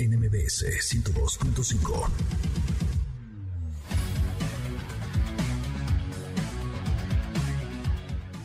NMBS 102.5.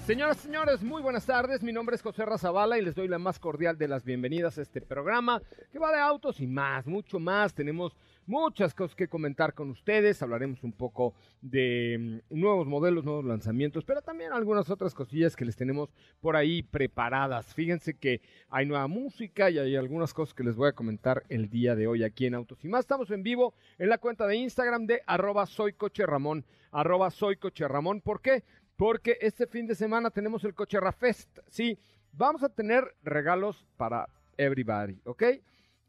Señoras y señores, muy buenas tardes. Mi nombre es José Razabala y les doy la más cordial de las bienvenidas a este programa que va de autos y más, mucho más. Tenemos muchas cosas que comentar con ustedes. Hablaremos un poco de mm, nuevos modelos, nuevos lanzamientos, pero también algunas otras cosillas que les tenemos por ahí preparadas. Fíjense que hay nueva música y hay algunas cosas que les voy a comentar el día de hoy aquí en Autos y más. Estamos en vivo en la cuenta de Instagram de arroba soy coche Ramón, arroba soy coche Ramón. ¿Por qué? Porque este fin de semana tenemos el Coche Fest. Sí, vamos a tener regalos para everybody, ¿ok?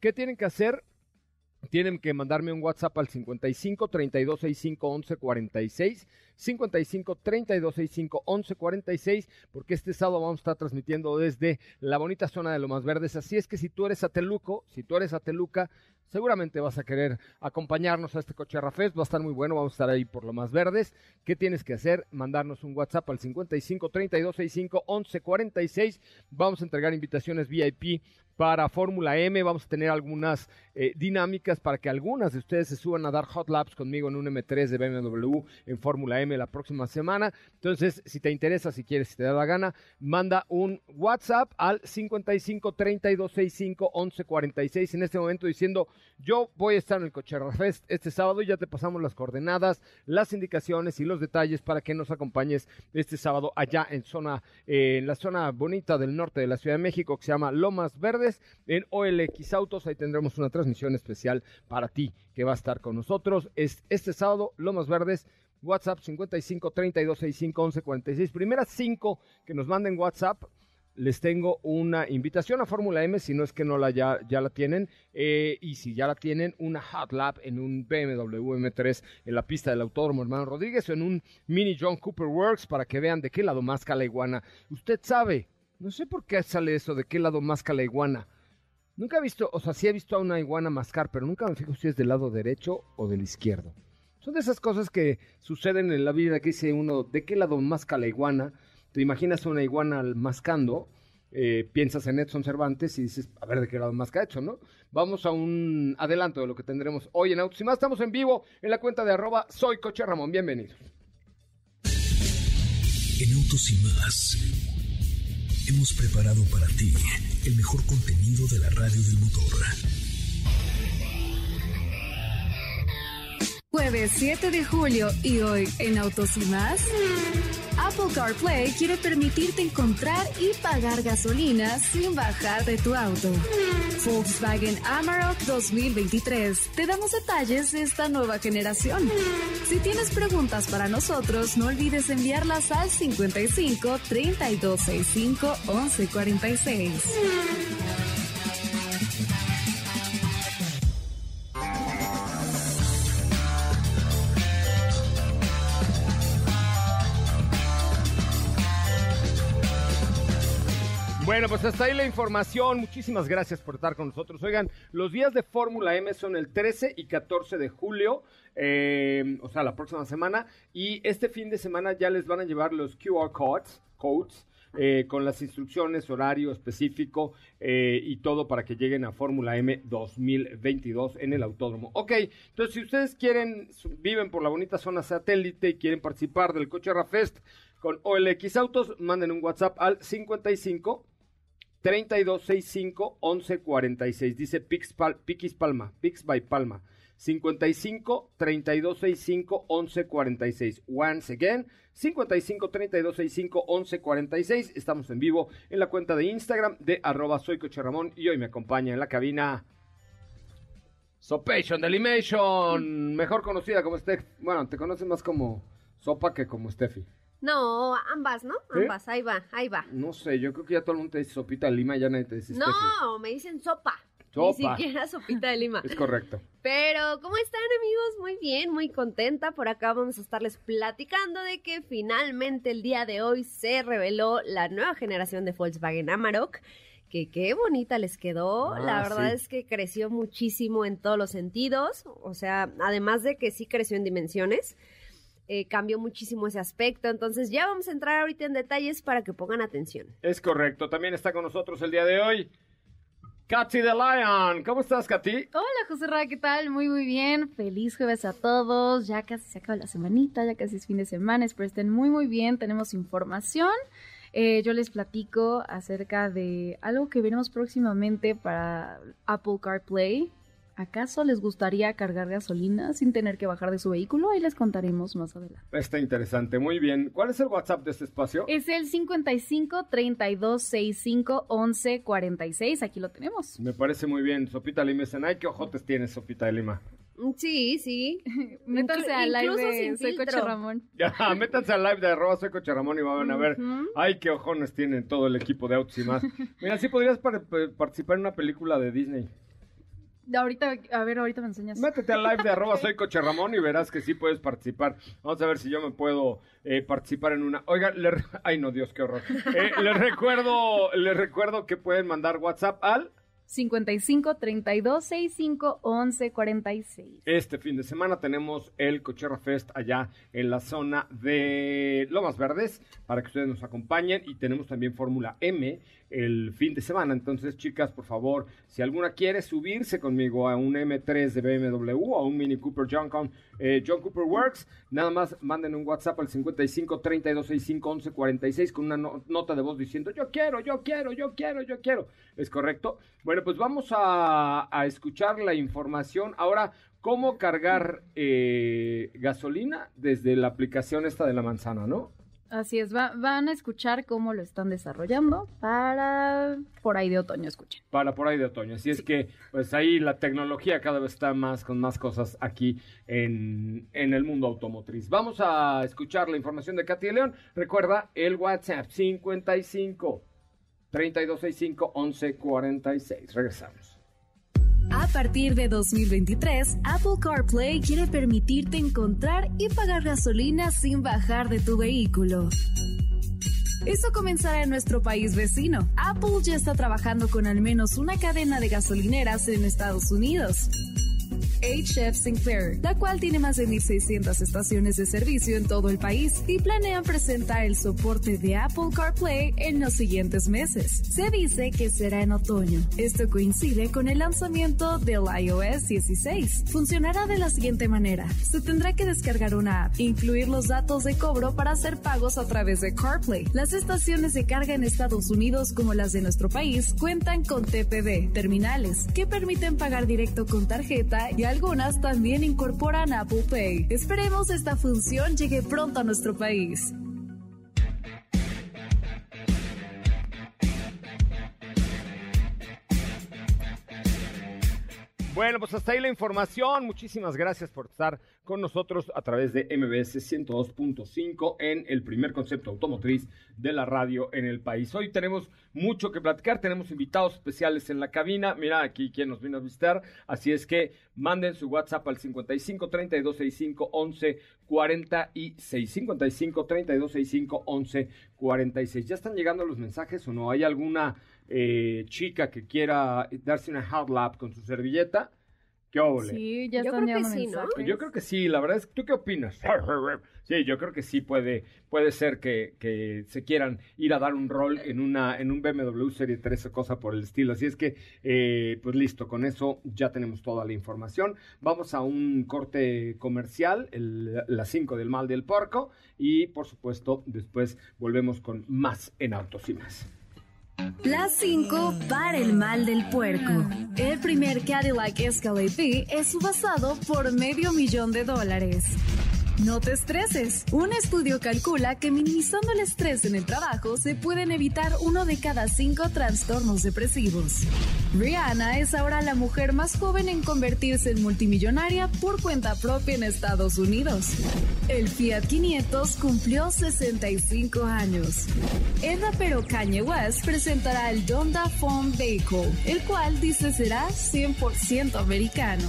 ¿Qué tienen que hacer? Tienen que mandarme un WhatsApp al 55 32 65 11 46. 55 32 65 11 46, porque este sábado vamos a estar transmitiendo desde la bonita zona de Lomas Verdes. Así es que si tú eres Ateluco, si tú eres Ateluca, seguramente vas a querer acompañarnos a este Coche Fest. Va a estar muy bueno, vamos a estar ahí por Lomas Verdes. ¿Qué tienes que hacer? Mandarnos un WhatsApp al 55 32 65 11 46. Vamos a entregar invitaciones VIP para Fórmula M. Vamos a tener algunas eh, dinámicas para que algunas de ustedes se suban a dar hot laps conmigo en un M3 de BMW en Fórmula M la próxima semana. Entonces, si te interesa, si quieres, si te da la gana, manda un WhatsApp al 55 32 65 11 46 en este momento diciendo yo voy a estar en el Cocherra Fest este sábado y ya te pasamos las coordenadas, las indicaciones y los detalles para que nos acompañes este sábado allá en zona, eh, en la zona bonita del norte de la Ciudad de México que se llama Lomas Verdes en OLX Autos. Ahí tendremos una transmisión especial para ti que va a estar con nosotros. Es este sábado, Lomas Verdes. WhatsApp 55 32 65 11 46. Primeras cinco que nos manden WhatsApp les tengo una invitación a Fórmula M, si no es que no la ya, ya la tienen, eh, y si ya la tienen, una hot lap en un BMW M3 en la pista del Autódromo Hermano Rodríguez o en un Mini John Cooper Works para que vean de qué lado más la iguana. Usted sabe no sé por qué sale eso de qué lado masca la iguana. Nunca he visto, o sea, sí he visto a una iguana mascar, pero nunca me fijo si es del lado derecho o del izquierdo. Son de esas cosas que suceden en la vida que dice uno, ¿de qué lado masca la iguana? Te imaginas una iguana mascando, eh, piensas en Edson Cervantes y dices, a ver de qué lado masca Edson, ¿no? Vamos a un adelanto de lo que tendremos hoy en Autos y más. Estamos en vivo en la cuenta de arroba soy Coche Ramón. Bienvenidos. En Autos y más hemos preparado para ti el mejor contenido de la radio del motor. Jueves 7 de julio y hoy en Autos y más. Apple CarPlay quiere permitirte encontrar y pagar gasolina sin bajar de tu auto. Volkswagen Amarok 2023. Te damos detalles de esta nueva generación. Si tienes preguntas para nosotros, no olvides enviarlas al 55 3265 1146. Bueno, pues hasta ahí la información. Muchísimas gracias por estar con nosotros. Oigan, los días de Fórmula M son el 13 y 14 de julio, eh, o sea, la próxima semana. Y este fin de semana ya les van a llevar los QR codes, codes eh, con las instrucciones, horario específico eh, y todo para que lleguen a Fórmula M 2022 en el autódromo. Ok, entonces si ustedes quieren, viven por la bonita zona satélite y quieren participar del Coche Fest con OLX Autos, manden un WhatsApp al 55 3265 1146. Dice Pix, Pal, Piquis Palma, Pix by Palma. 55 3265 1146. Once again, 55 3265 1146. Estamos en vivo en la cuenta de Instagram de arroba soy y hoy me acompaña en la cabina Sopation Delimation, mejor conocida como Steph. Bueno, te conoces más como Sopa que como Steffi. No, ambas, ¿no? ¿Sí? Ambas, ahí va, ahí va. No sé, yo creo que ya todo el mundo te dice sopita de lima, ya nadie te dice. No, me dicen sopa. Sopa. Ni siquiera sopita de lima. Es correcto. Pero, ¿cómo están amigos? Muy bien, muy contenta. Por acá vamos a estarles platicando de que finalmente el día de hoy se reveló la nueva generación de Volkswagen Amarok. Que qué bonita les quedó. Ah, la verdad sí. es que creció muchísimo en todos los sentidos. O sea, además de que sí creció en dimensiones, eh, cambió muchísimo ese aspecto. Entonces ya vamos a entrar ahorita en detalles para que pongan atención. Es correcto. También está con nosotros el día de hoy Katy the Lion. ¿Cómo estás, Katy? Hola José Ra, ¿qué tal? Muy muy bien, feliz jueves a todos, ya casi se acaba la semanita, ya casi es fin de semana, espero estén muy muy bien, tenemos información, Eh, yo les platico acerca de algo que veremos próximamente para Apple CarPlay. ¿Acaso les gustaría cargar gasolina sin tener que bajar de su vehículo? Ahí les contaremos más adelante. Está interesante, muy bien. ¿Cuál es el WhatsApp de este espacio? Es el 55 32 65 11 46, aquí lo tenemos. Me parece muy bien. Sopita lima. Dicen, ay, qué ojotes tienes, Sopita de lima. Mm, Sí, sí. Métanse al live incluso de sin Soy Coche filtro. Ramón. Ya, métanse al live de arroba soy Coche Ramón y van a ver. Ay, qué ojones tienen todo el equipo de Autos y más. Mira, sí podrías par- pa- participar en una película de Disney. Ahorita, a ver, ahorita me enseñas. Métete al live de arroba soy Coche Ramón y verás que sí puedes participar. Vamos a ver si yo me puedo eh, participar en una. Oiga, le re- ay no, Dios, qué horror. Eh, les recuerdo, les recuerdo que pueden mandar WhatsApp al 55 32 65 11 46. Este fin de semana tenemos el Cocherra Fest allá en la zona de Lomas Verdes para que ustedes nos acompañen y tenemos también Fórmula M el fin de semana. Entonces, chicas, por favor, si alguna quiere subirse conmigo a un M3 de BMW o a un Mini Cooper John, Con- eh, John Cooper Works, nada más manden un WhatsApp al 55 32 65 11 46 con una no- nota de voz diciendo yo quiero, yo quiero, yo quiero, yo quiero. ¿Es correcto? Bueno, pues vamos a, a escuchar la información. Ahora, ¿cómo cargar eh, gasolina desde la aplicación esta de la manzana, no? Así es, va- van a escuchar cómo lo están desarrollando para por ahí de otoño, escuchen. Para por ahí de otoño. Así es que, pues ahí la tecnología cada vez está más con más cosas aquí en, en el mundo automotriz. Vamos a escuchar la información de Katy de León. Recuerda el WhatsApp 55 3265 1146. Regresamos. A partir de 2023, Apple CarPlay quiere permitirte encontrar y pagar gasolina sin bajar de tu vehículo. Eso comenzará en nuestro país vecino. Apple ya está trabajando con al menos una cadena de gasolineras en Estados Unidos. HF Sinclair, la cual tiene más de 1.600 estaciones de servicio en todo el país y planean presentar el soporte de Apple CarPlay en los siguientes meses. Se dice que será en otoño. Esto coincide con el lanzamiento del iOS 16. Funcionará de la siguiente manera. Se tendrá que descargar una app, incluir los datos de cobro para hacer pagos a través de CarPlay. Las estaciones de carga en Estados Unidos como las de nuestro país cuentan con TPV, terminales, que permiten pagar directo con tarjeta y algunas también incorporan Apple Pay. Esperemos esta función llegue pronto a nuestro país. Bueno, pues hasta ahí la información. Muchísimas gracias por estar con nosotros a través de MBS 102.5 en el primer concepto automotriz de la radio en el país. Hoy tenemos mucho que platicar, tenemos invitados especiales en la cabina. Mira aquí quien nos vino a visitar, así es que manden su WhatsApp al 55 32 65 11 46 55 32 65 11 46. ¿Ya están llegando los mensajes o no? ¿Hay alguna eh, chica que quiera darse una hard lap con su servilleta? ¿Qué óvole? Sí, ya Yo están creo que sí, ¿no? Yo creo que sí, la verdad es que tú qué opinas? Sí, yo creo que sí puede, puede ser que, que se quieran ir a dar un rol en una, en un BMW Serie 3 o cosa por el estilo. Así es que, eh, pues listo, con eso ya tenemos toda la información. Vamos a un corte comercial, el- las 5 del mal del porco, y por supuesto, después volvemos con más en autos y más. Las 5 para el mal del puerco. El primer Cadillac Escalade es subastado por medio millón de dólares. No te estreses. Un estudio calcula que minimizando el estrés en el trabajo se pueden evitar uno de cada cinco trastornos depresivos. Rihanna es ahora la mujer más joven en convertirse en multimillonaria por cuenta propia en Estados Unidos. El Fiat 500 cumplió 65 años. El rapero Kanye West presentará el Donda Phone Vehicle, el cual dice será 100% americano.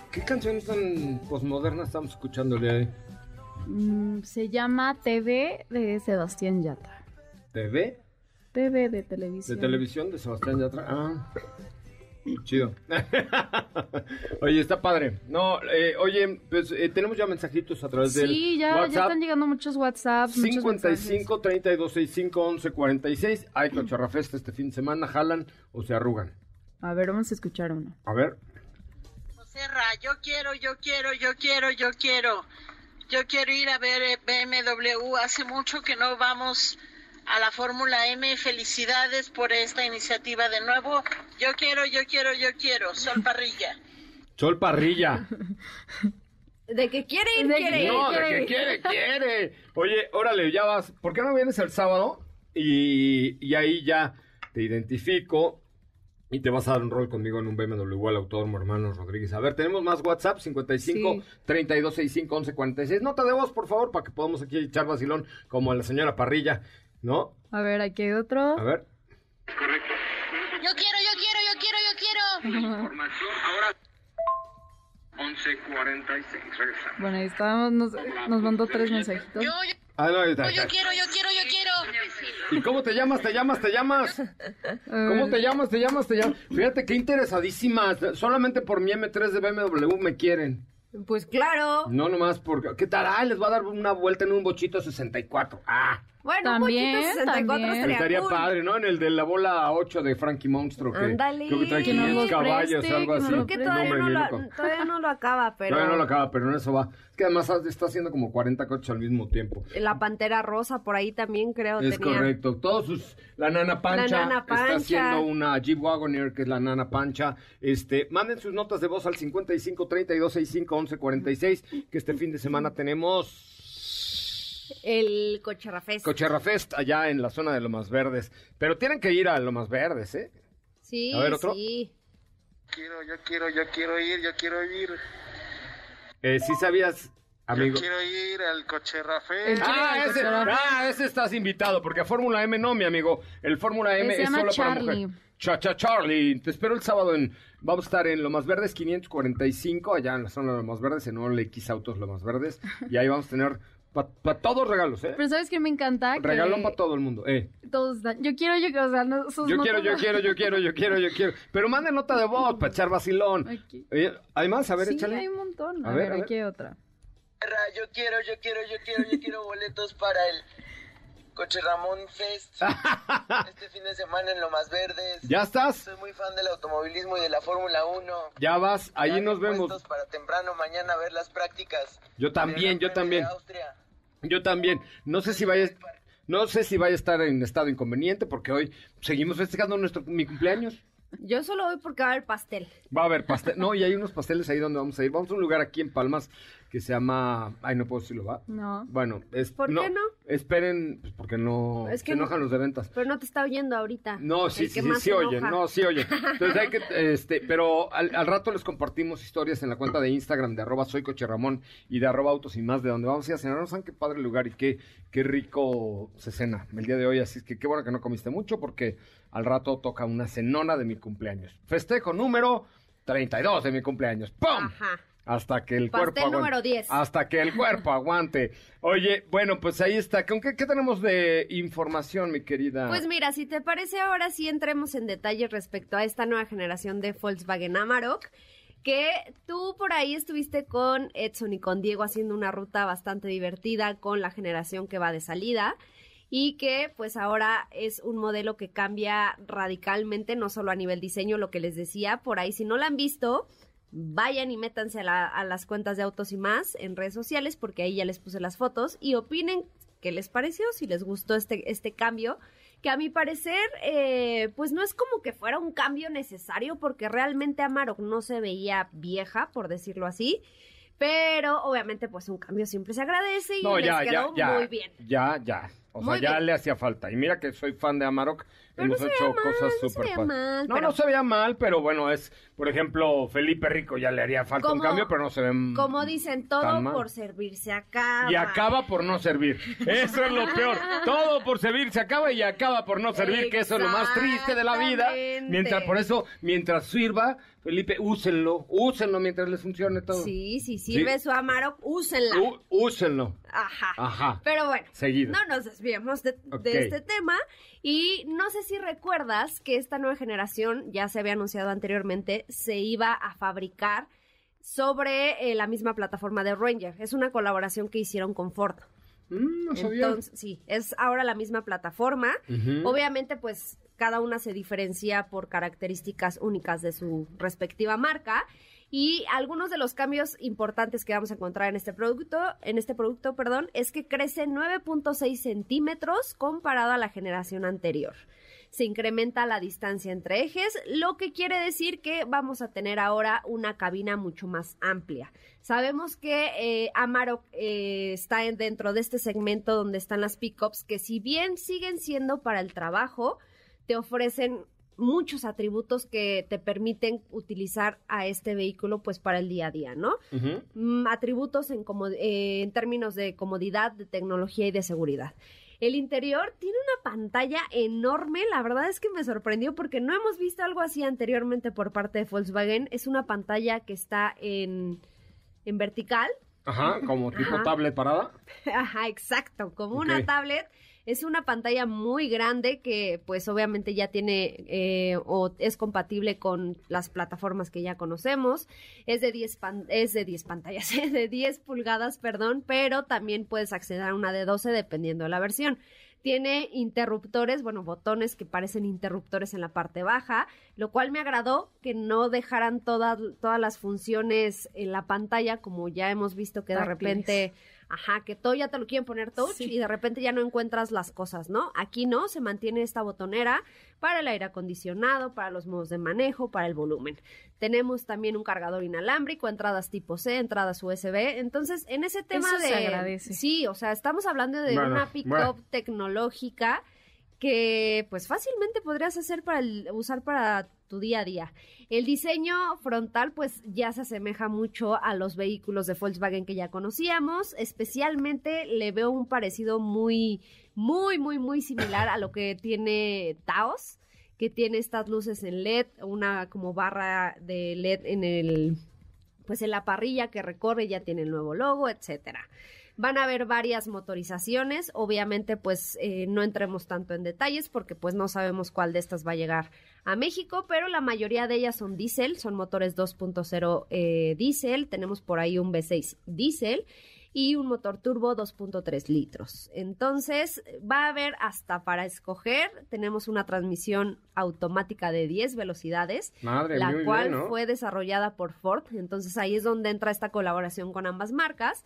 ¿Qué canciones tan posmodernas estamos escuchándole ahí? Mm, se llama TV de Sebastián Yatra. ¿TV? TV de ¿De televisión. televisión de Sebastián Yatra? Ah, chido. oye, está padre. No, eh, oye, pues eh, tenemos ya mensajitos a través del Sí, ya, ya WhatsApp. están llegando muchos WhatsApps. muchos 55 32 65 11 46. Hay Cocharrafesta este fin de semana. ¿Jalan o se arrugan? A ver, vamos a escuchar uno. A ver. Serra, yo quiero, yo quiero, yo quiero, yo quiero. Yo quiero ir a ver eh, BMW. Hace mucho que no vamos a la Fórmula M. Felicidades por esta iniciativa de nuevo. Yo quiero, yo quiero, yo quiero. Sol Parrilla. Sol Parrilla. De que quiere ir, De quiere que- ir. No, de que quiere, quiere. Oye, órale, ya vas. ¿Por qué no vienes el sábado? Y, y ahí ya te identifico y te vas a dar un rol conmigo en un BMW al Autódromo Hermanos Rodríguez. A ver, tenemos más WhatsApp, 55 Sí. 32 65 11 46. Nota de voz, por favor, para que podamos aquí echar vacilón como a la señora Parrilla, ¿no? A ver, aquí hay otro. A ver. Yo quiero, yo quiero, yo quiero, yo quiero. Información ahora 11.46, regresamos. Bueno, ahí estábamos, nos, nos mandó tres mensajitos. Yo, yo, Ah, no, ahí está, ahí yo quiero, yo quiero, yo quiero. ¿Y cómo te llamas? ¿Te llamas? ¿Te llamas? ¿Cómo te llamas? ¿Te llamas? ¿Te llamas? Fíjate qué interesadísimas. Solamente por mi M3 de BMW me quieren. Pues claro. No nomás porque... ¿Qué tal? Ah, les va a dar una vuelta en un bochito 64. Ah, Bueno, También, un poquito 64 también. estaría, estaría cool. padre, ¿no? En el de la bola 8 de Frankie Monstruo. Que Ándale. Creo que trae Que nos 500 los caballos preste, o algo así. lo Que todavía no, lo, loco. todavía no lo acaba, pero Todavía no lo acaba, pero en eso va. Es que además está haciendo como 40 coches al mismo tiempo. la pantera rosa por ahí también creo Es tenía. correcto. Todos sus. La nana Pancha. La Nana Pancha. Está haciendo una Jeep Wagoneer, que es la nana Pancha. Este, manden sus notas de voz al 55 32 65 11 46. Que este fin de semana tenemos. El Cocharrafest. Cocherra Fest allá en la zona de Lomas Verdes. Pero tienen que ir a Lomas Verdes, ¿eh? sí, A ver, ¿otro? sí. Quiero, yo quiero, yo quiero ir, yo quiero ir. Eh, sí sabías, amigo. Yo quiero ir al Coche Rafael. El- Ah ese, Cocherra Fest. ah, ese estás invitado, porque a Fórmula M no, mi amigo. El Fórmula M Se es llama solo para mujer. Cha Cha Charlie. Te espero el sábado en. Vamos a estar en Lomas Verdes 545, allá en la zona de Lomas Verdes, en OLX Autos Lomas Verdes. Y ahí vamos a tener para todos regalos, ¿eh? Pero ¿sabes qué me encanta? Que Regalón para todo el mundo, eh. Todos dan- Yo quiero, yo quiero, o sea, no, sus Yo quiero, yo quiero, yo quiero, yo quiero, yo quiero. Pero manden nota de voz para echar vacilón. Aquí. Eh, ¿Hay más? A ver, Sí, échale. hay un montón. A A, ver, ver, aquí hay otra. Yo quiero, yo quiero, yo quiero, yo quiero boletos para el Coche Ramón Fest. Este fin de semana en Lomas Verdes. ¿Ya estás? Soy muy fan del automovilismo y de la Fórmula 1. Ya vas, ahí nos vemos. para temprano mañana ver las prácticas. Yo también, yo también. Austria. Yo también. No sé si vaya, no sé si vaya a estar en estado inconveniente porque hoy seguimos festejando nuestro mi cumpleaños. Yo solo voy porque va a haber pastel. Va a haber pastel. No, y hay unos pasteles ahí donde vamos a ir. Vamos a un lugar aquí en Palmas que se llama. Ay, no puedo decirlo, ¿va? No. Bueno, es. ¿Por qué no? Esperen, pues porque no. Es que se enojan no- los de ventas. Pero no te está oyendo ahorita. No, sí, sí, sí, sí oyen, no, sí oyen. Entonces hay que, este, pero al, al rato les compartimos historias en la cuenta de Instagram de arroba soy Coche Ramón y de arroba autos y más, de donde vamos a ir a cenar. No saben qué padre lugar y qué, qué rico se cena el día de hoy. Así es que qué bueno que no comiste mucho porque al rato toca una cenona de mi cumpleaños. Festejo número 32 de mi cumpleaños. ¡Pum! Ajá. Hasta que el Pastel cuerpo aguante. número 10. Hasta que el cuerpo aguante. Oye, bueno, pues ahí está. ¿Con qué, qué tenemos de información, mi querida? Pues mira, si te parece, ahora sí entremos en detalles respecto a esta nueva generación de Volkswagen Amarok. Que tú por ahí estuviste con Edson y con Diego haciendo una ruta bastante divertida con la generación que va de salida y que pues ahora es un modelo que cambia radicalmente, no solo a nivel diseño, lo que les decía, por ahí si no la han visto, vayan y métanse a, la- a las cuentas de Autos y más en redes sociales porque ahí ya les puse las fotos y opinen qué les pareció, si les gustó este, este cambio, que a mi parecer eh, pues no es como que fuera un cambio necesario porque realmente Amarok no se veía vieja, por decirlo así. Pero obviamente pues un cambio siempre se agradece y no, les ya, ya, quedó ya. muy bien. Ya, ya. O sea, ya bien. le hacía falta. Y mira que soy fan de Amarok. Pero no Hemos se hecho mal, cosas no se súper padres. mal, No, pero- no se veía mal, pero bueno, es, por ejemplo, Felipe Rico ya le haría falta un cambio, pero no se ve Como dicen, todo por servirse acaba. Y acaba por no servir. Eso es lo peor. Todo por servir se acaba y acaba por no servir, que eso es lo más triste de la vida. Mientras, por eso, mientras sirva, Felipe, úsenlo, úsenlo mientras les funcione todo. Sí, si sirve su Amarok, úsenla. Ú- úsenlo. Ajá. Ajá. Pero bueno, Seguido. no nos desviemos de, de Ok. este tema. Y no sé si recuerdas que esta nueva generación, ya se había anunciado anteriormente, se iba a fabricar sobre eh, la misma plataforma de Ranger. Es una colaboración que hicieron con Ford. Mm, no sabía. Entonces, sí, es ahora la misma plataforma. Obviamente, pues cada una se diferencia por características únicas de su respectiva marca. Y algunos de los cambios importantes que vamos a encontrar en este producto, en este producto, perdón, es que crece 9.6 centímetros comparado a la generación anterior. Se incrementa la distancia entre ejes, lo que quiere decir que vamos a tener ahora una cabina mucho más amplia. Sabemos que eh, Amarok eh, está en- dentro de este segmento donde están las pickups, que si bien siguen siendo para el trabajo, te ofrecen muchos atributos que te permiten utilizar a este vehículo pues para el día a día, ¿no? Ujú. Mm, atributos en, como- eh, en términos de comodidad, de tecnología y de seguridad. El interior tiene una pantalla enorme, la verdad es que me sorprendió porque no hemos visto algo así anteriormente por parte de Volkswagen. Es una pantalla que está en, en vertical, Ajá, como tipo Ajá. tablet parada. Ajá, exacto, como una tablet. Es una pantalla muy grande que pues obviamente ya tiene eh, o es compatible con las plataformas que ya conocemos. Es de 10, pan- es de 10 pantallas, es de 10 pulgadas, perdón, pero también puedes acceder a una de 12 dependiendo de la versión. Tiene interruptores, bueno, botones que parecen interruptores en la parte baja, lo cual me agradó que no dejaran todas, todas las funciones en la pantalla, como ya hemos visto que de Táctiles. repente, ajá, que todo ya te lo quieren poner touch Sí. y de repente ya no encuentras las cosas, ¿no? Aquí no, se mantiene esta botonera para el aire acondicionado, para los modos de manejo, para el volumen. Tenemos también un cargador inalámbrico, entradas tipo C, entradas USB. Entonces, en ese tema Eso de. se agradece. Sí, o sea, estamos hablando de Bueno, una pick-up bueno. tecnológica que pues fácilmente podrías hacer para el- usar para tu día a día. El diseño frontal pues ya se asemeja mucho a los vehículos de Volkswagen que ya conocíamos, especialmente le veo un parecido muy muy muy muy similar a lo que tiene Taos, que tiene estas luces en LED, una como barra de LED en el pues en la parrilla que recorre ya tiene el nuevo logo, etcétera. Van a haber varias motorizaciones, obviamente pues eh, no entremos tanto en detalles porque pues no sabemos cuál de estas va a llegar a México, pero la mayoría de ellas son diésel, son motores 2.0 eh, diésel, tenemos por ahí un V6 diésel y un motor turbo 2.3 litros. Entonces, va a haber hasta para escoger, tenemos una transmisión automática de 10 velocidades, Madre, la cual bien, ¿no? fue desarrollada por Ford. Entonces ahí es donde entra esta colaboración con ambas marcas.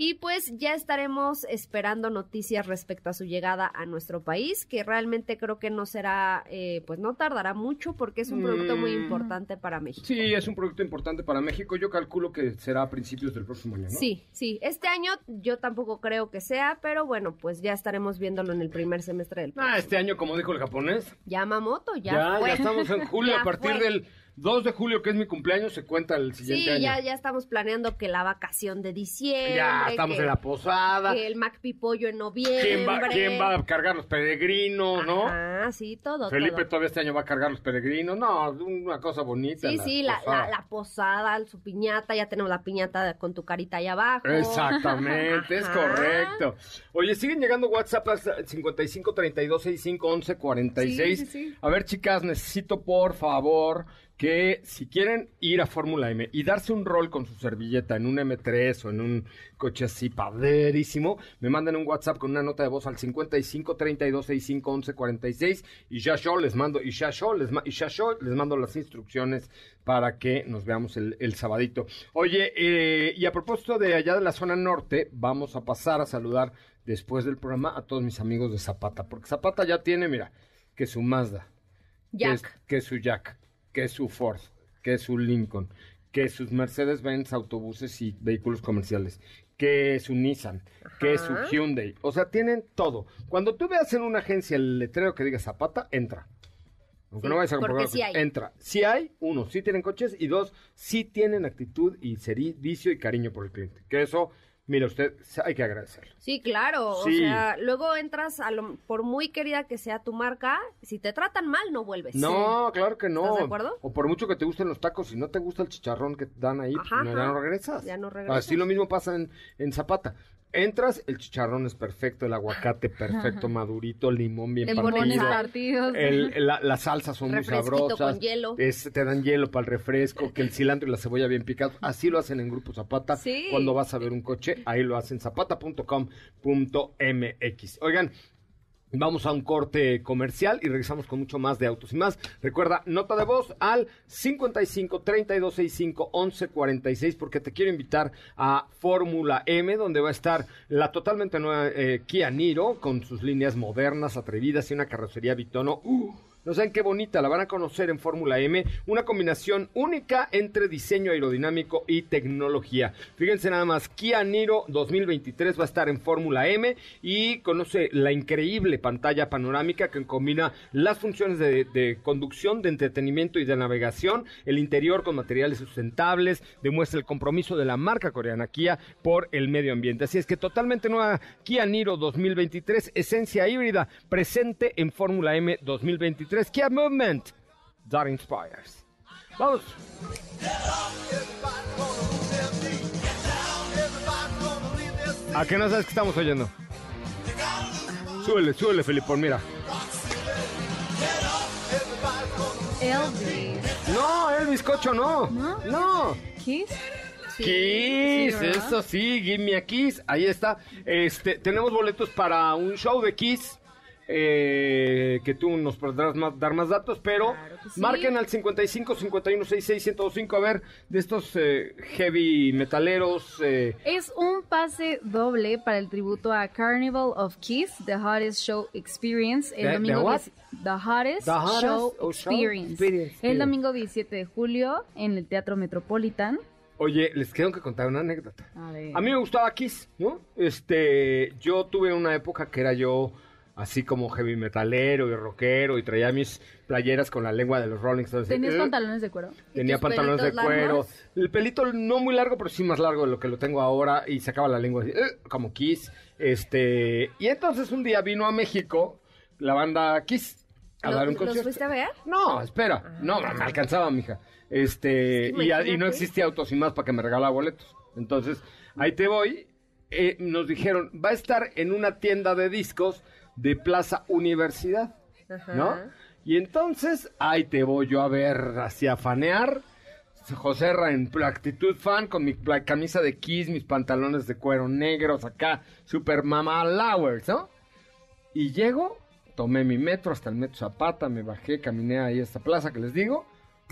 Y pues ya estaremos esperando noticias respecto a su llegada a nuestro país, que realmente creo que no será, eh, pues no tardará mucho porque es un producto muy Mm. importante para México. Sí, es un producto importante para México. Yo calculo que será a principios del próximo año, ¿no? Sí, sí. Este año yo tampoco creo que sea, pero bueno, pues ya estaremos viéndolo en el primer semestre del Ah, este año, como dijo el japonés, Yamamoto, ya, ya, ya, fue. estamos en julio a partir fue. del 2 de julio, que es mi cumpleaños, se cuenta el siguiente Sí, año. ya, ya estamos planeando que la vacación de diciembre. Ya estamos que, en la posada. que el Mac Pipollo en noviembre. ¿Quién va, quién va a cargar los peregrinos, no? Ah, sí, todo. Felipe todo. todavía este año va a cargar los peregrinos. No, una cosa bonita. Sí, sí, la, posada. la, la posada, su piñata, ya tenemos la piñata con tu carita ahí abajo. Exactamente, es correcto. Oye, siguen llegando WhatsApp al 55 32 65 11 46. Sí, sí, sí. A ver, chicas, necesito por favor que si quieren ir a Fórmula M y darse un rol con su servilleta en un M3 o en un coche así padrísimo, me manden un WhatsApp con una nota de voz al 55 32 65 11 46 y ya yo les mando y ya yo les, ma- y ya yo les mando las instrucciones para que nos veamos el, el sabadito. Oye, eh, y a propósito de allá de la zona norte, vamos a pasar a saludar después del programa a todos mis amigos de Zapata, porque Zapata ya tiene, mira, que su Mazda, que es, Jack. que es su Jack, que es su Ford, que es su Lincoln, que sus Mercedes-Benz autobuses y vehículos comerciales, que es su Nissan, que es su Ajá. Hyundai. O sea, tienen todo. Cuando tú veas en una agencia el letrero que diga Zapata, entra. Aunque Sí, no vayas a sí hay. entra. Si hay, uno, sí tienen coches y dos, sí tienen actitud y servicio y cariño por el cliente. Que eso, mira usted, hay que agradecerlo. Sí, claro. Sí. O sea, luego entras, a lo, por muy querida que sea tu marca, si te tratan mal, no vuelves. No, claro que no. ¿Estás de acuerdo? O por mucho que te gusten los tacos, si no te gusta el chicharrón que te dan ahí, Ajá, no, ya no regresas. Ya no regresas. Así lo mismo pasa en, en Zapata. Entras, el chicharrón es perfecto, el aguacate perfecto, madurito, limón bien partido. partidos. El- el- la- las salsas son muy sabrosas. con hielo. Es- te dan hielo para el refresco, que el cilantro y la cebolla bien picados. Así lo hacen en Grupo Zapata. Sí. Cuando vas a ver un coche, ahí lo hacen zapata.com.mx. Oigan, Vamos a un corte comercial y regresamos con mucho más de autos y más. Recuerda, nota de voz al 55 32 65 11 46 porque te quiero invitar a Fórmula M donde va a estar la totalmente nueva eh, Kia Niro con sus líneas modernas, atrevidas y una carrocería bitono. ¡Uh! No saben qué bonita, la van a conocer en Fórmula M, una combinación única entre diseño aerodinámico y tecnología. Fíjense nada más, Kia Niro 2023 va a estar en Fórmula M y conoce la increíble pantalla panorámica que combina las funciones de, de conducción, de entretenimiento y de navegación, el interior con materiales sustentables, demuestra el compromiso de la marca coreana Kia por el medio ambiente. Así es que totalmente nueva Kia Niro 2023, esencia híbrida, presente en Fórmula M 2023. Kia Movement that inspires. Vamos. ¿A qué no sabes que estamos oyendo? Súbele, súbele, Felipón, mira. Elvis. No, Elvis Cocho, no. ¿No? No. Kiss. Kiss, sí, eso sí, give me a Kiss, ahí está. Este, tenemos boletos para un show de Kiss. Eh, que tú nos podrás más- dar más datos, pero Claro sí. marquen al 55 51 66 105 a ver de estos eh, heavy metaleros. eh, Es un pase doble para el tributo a Carnival of Kiss, The Hottest Show Experience, el ¿The- domingo the what? 10 The Hottest, The Hottest Show, oh, Show Experience. Experience, El domingo 17 de julio en el Teatro Metropolitan. Oye, les tengo que contar una anécdota. A. A mí me gustaba Kiss, ¿no? Este, yo tuve una época que era yo así como heavy metalero y rockero y traía mis playeras con la lengua de los Rolling Stones. ¿Tenías Eh, pantalones de cuero? Tenía pantalones de cuero. largos? El pelito no muy largo, pero sí más largo de lo que lo tengo ahora. Y sacaba la lengua así, eh, como Kiss. Este, y entonces un día vino a México la banda Kiss a ¿Lo- dar un ¿Los concierto. fuiste a ver? No, espera. No, me alcanzaba, mija. Este, y, a- y no existía autos y más para que me regalaba boletos. Entonces, ahí te voy. Eh, nos dijeron, va a estar en una tienda de discos de Plaza Universidad, Ajá. ¿no? Y entonces, ahí te voy yo a ver, hacia fanear. José Ra en actitud fan, con mi camisa de Kiss, mis pantalones de cuero negros acá, super mama Lowers, ¿no? Y llego, tomé mi metro hasta el metro Zapata, me bajé, caminé ahí a esta plaza que les digo.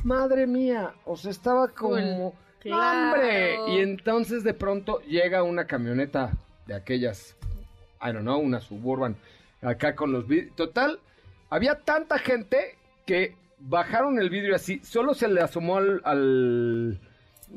Madre mía, o sea, estaba como... Claro. ¡Hombre! Y entonces de pronto llega una camioneta de aquellas, I don't know, una suburban, acá con los vidrios. Total, había tanta gente que bajaron el vidrio así, solo se le asomó al, al,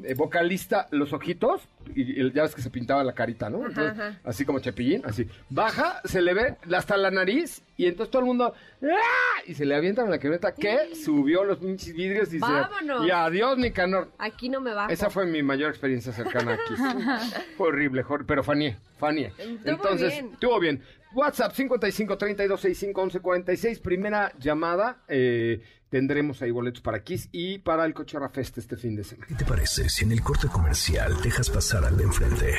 eh, vocalista los ojitos y, y ya ves que se pintaba la carita, ¿no? Entonces, ajá. Así como Chepillín, así. Baja, se le ve hasta la nariz y entonces todo el mundo ¡ah! y se le avientan la camioneta que subió los pinches vidrios y ¡Vámonos! y adiós Nicanor. Aquí no me bajo. Esa fue mi mayor experiencia cercana aquí. fue horrible, jor- pero fanié. Estuvo Entonces, estuvo bien. WhatsApp 55 32 65 11 46, primera llamada. eh, tendremos ahí boletos para Kiss y para el Cochera Fest este fin de semana. ¿Qué te parece si en el corte comercial dejas pasar al de enfrente?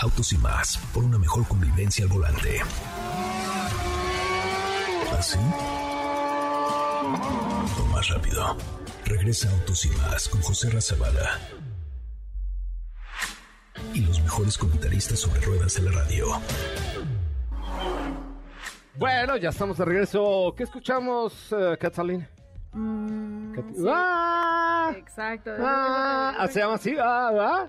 Autos y más, por una mejor convivencia al volante. ¿Así? O más rápido. Regresa Autos y más con José Razabala. Mejores comentaristas sobre ruedas de la radio. Bueno, ya estamos de regreso. ¿Qué escuchamos, eh, Catalina? Mm, Cat- sí, ¡Ah! Exacto. Ah, ah, se llama así. Ah, ah.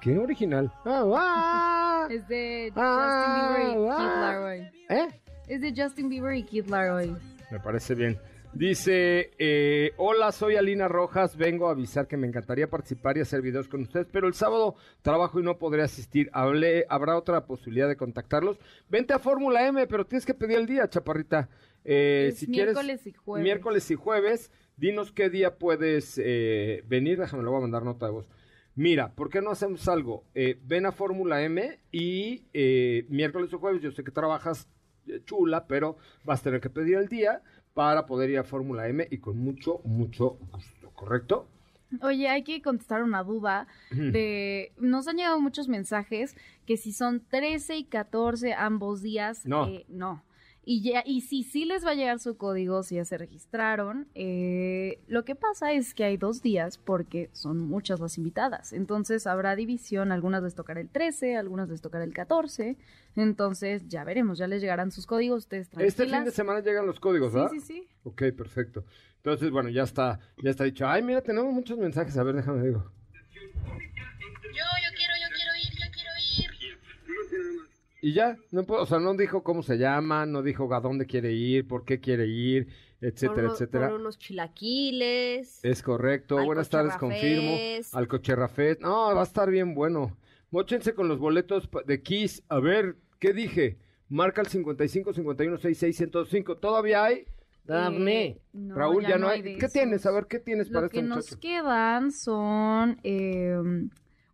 Qué original. Ah, ah. Es de Justin Ah, Bieber y ah. Keith Laroi. ¿Eh? Es de Justin Bieber y Keith Laroi. Me parece bien. Dice, eh, hola, soy Alina Rojas, vengo a avisar que me encantaría participar y hacer videos con ustedes, pero el sábado trabajo y no podré asistir. Hablé, ¿Habrá otra posibilidad de contactarlos? Vente a Fórmula M, pero tienes que pedir el día, chaparrita. Eh, si quieres, miércoles y jueves. Miércoles y jueves, dinos qué día puedes eh, venir, déjame, le voy a mandar nota de voz. Mira, ¿por qué no hacemos algo? Eh, ven a Fórmula M y eh, miércoles o jueves, yo sé que trabajas eh, chula, pero vas a tener que pedir el día para poder ir a Fórmula M y con mucho, mucho gusto, ¿correcto? Oye, hay que contestar una duda de... Nos han llegado muchos mensajes que si son 13 y 14 ambos días, No. eh, no. Y, ya, y si sí les va a llegar su código, si ya se registraron, eh, lo que pasa es que hay dos días porque son muchas las invitadas. Entonces habrá división, algunas les tocará el 13, algunas les tocará el 14. Entonces ya veremos, ya les llegarán sus códigos, ustedes tranquilas. Este fin de semana llegan los códigos, Sí, ¿verdad? sí, sí. Ok, perfecto. Entonces, bueno, ya está, ya está dicho. Ay, mira, tenemos muchos mensajes. A ver, déjame digo. Y ya, no puedo, o sea, no dijo cómo se llama, no dijo a dónde quiere ir, por qué quiere ir, etcétera, Por uno- etcétera. por unos chilaquiles. Es correcto. Al Buenas tardes, confirmo. Al Cocherra Fest. No, va a estar bien bueno. Móchense con los boletos de Kiss. A ver, ¿qué dije? Marca el 55 51 66 105. ¿Todavía hay? Dame. Eh, no, Raúl, ya, no hay. ¿Qué tienes? A ver, ¿qué tienes para Lo este que nos muchacho? quedan son eh,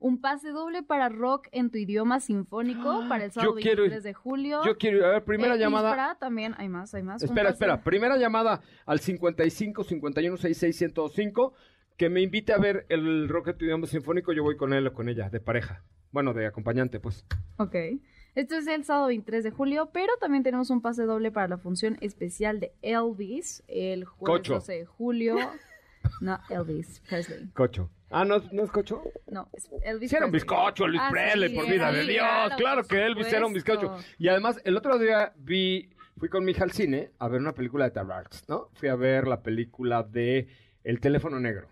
un pase doble para rock en tu idioma sinfónico para el sábado Yo quiero ir. 23 de julio. Yo quiero ir. A ver, primera Eh, llamada. Isfra también, hay más, hay más. Espera, espera. Primera llamada al 55 51 66 105. Que me invite a ver el Rock en tu idioma sinfónico. Yo voy con él o con ella, de pareja. Bueno, de acompañante, pues. Ok. Esto es el sábado 23 de julio, pero también tenemos un pase doble para la función especial de Elvis el jueves Cocho. 12 de julio. No, Elvis Presley. Cocho. Ah, ¿no, ¿no es Cocho? No, es Elvis era un bizcocho, Elvis Ah, Presley, sí, por vida de Dios. claro, que Elvis era un bizcocho. Y además, el otro día vi, fui con mi hija al cine a ver una película de Tarrarts, ¿no? Fui a ver la película de El teléfono negro.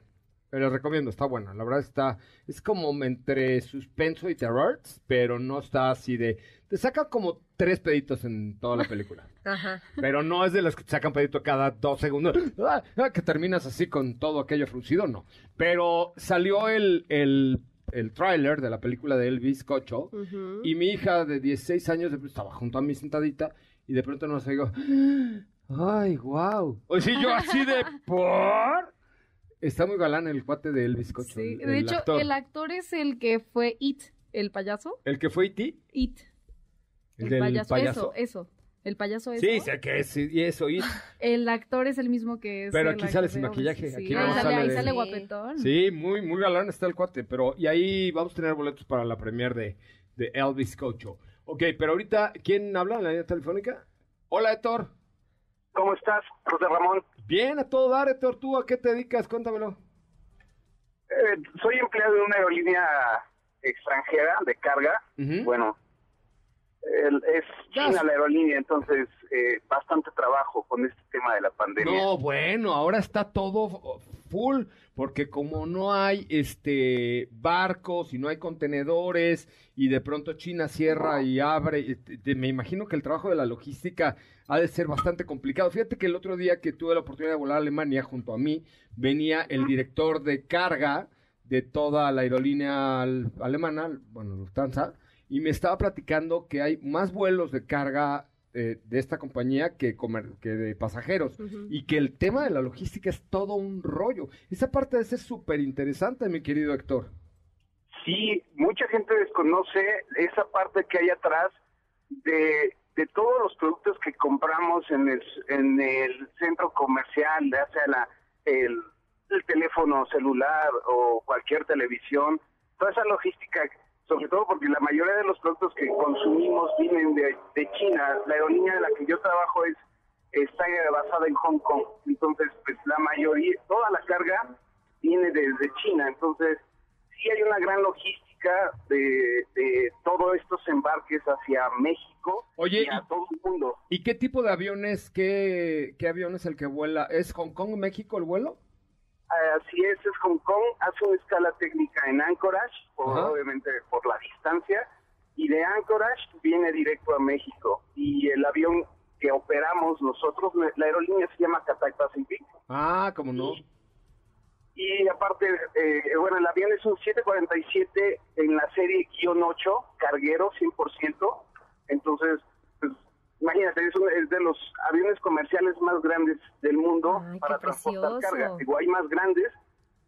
La recomiendo, está buena. La verdad está, es como entre suspenso y Tarrarts, pero no está así de, te saca como tres peditos en toda la película. Ajá. Pero no es de las que te sacan pedito cada dos segundos. Ah, ah, que terminas así con todo aquello fruncido, no. Pero salió el, el, el tráiler de la película de Elvis Cocho. Y mi hija de 16 años estaba junto a mí sentadita. Y de pronto nos digo, ¡ay, wow! O sea, yo así de, ¿por? Está muy galán el cuate de Elvis Cocho. Sí, el- de hecho, actor. el actor es el que fue It, el payaso. El que fue E.T. It. El El, del payaso, payaso. eso, eso. El payaso eso. Sí, sé que es, y eso, E.T. El actor es el mismo que es. Pero aquí sale de sin maquillaje, sí. aquí ahí no sale, ahí de- sale Sí. guapetón. Sí, muy, muy galán está el cuate, pero y ahí vamos a tener boletos para la premier de, de Elvis Cocho. Ok, pero ahorita, ¿quién habla en la línea telefónica? Hola, Héctor. ¿Cómo estás, José Ramón? Bien, a todo dar, Héctor. ¿Tú a qué te dedicas? Cuéntamelo. Eh, soy empleado de una aerolínea extranjera de carga. Bueno, el- es Ya China la aerolínea, entonces eh, bastante trabajo con este tema de la pandemia. No, bueno, ahora está todo full, porque como no hay este barcos y no hay contenedores y de pronto China cierra y abre, este, me imagino que el trabajo de la logística ha de ser bastante complicado. Fíjate que el otro día que tuve la oportunidad de volar a Alemania junto a mí, venía el director de carga de toda la aerolínea alemana, bueno, Lufthansa, y me estaba platicando que hay más vuelos de carga eh, de esta compañía que, que de pasajeros y que el tema de la logística es todo un rollo. Esa parte debe ser súper interesante, mi querido Héctor. Sí, mucha gente desconoce esa parte que hay atrás de, de todos los productos que compramos en el, en el centro comercial, ya sea la, el, el teléfono celular o cualquier televisión, toda esa logística sobre todo porque la mayoría de los productos que consumimos vienen de, China. La aerolínea de la que yo trabajo es está basada en Hong Kong. Entonces, pues la mayoría, toda la carga viene desde China. Entonces, sí hay una gran logística de, de todos estos embarques hacia México Oye, y a todo el mundo. ¿Y qué tipo de aviones, qué, qué avión es el que vuela? ¿Es Hong Kong, México el vuelo? Así es, es Hong Kong, hace una escala técnica en Anchorage, obviamente por la distancia, y de Anchorage viene directo a México. Y el avión que operamos nosotros, la aerolínea se llama Cathay Pacific. Ah, ¿cómo no? Y, aparte, eh, bueno, el avión es un 747 en la serie 8, carguero 100%. Entonces, imagínate, es, de los aviones comerciales más grandes del mundo para transportar carga. Digo, hay más grandes,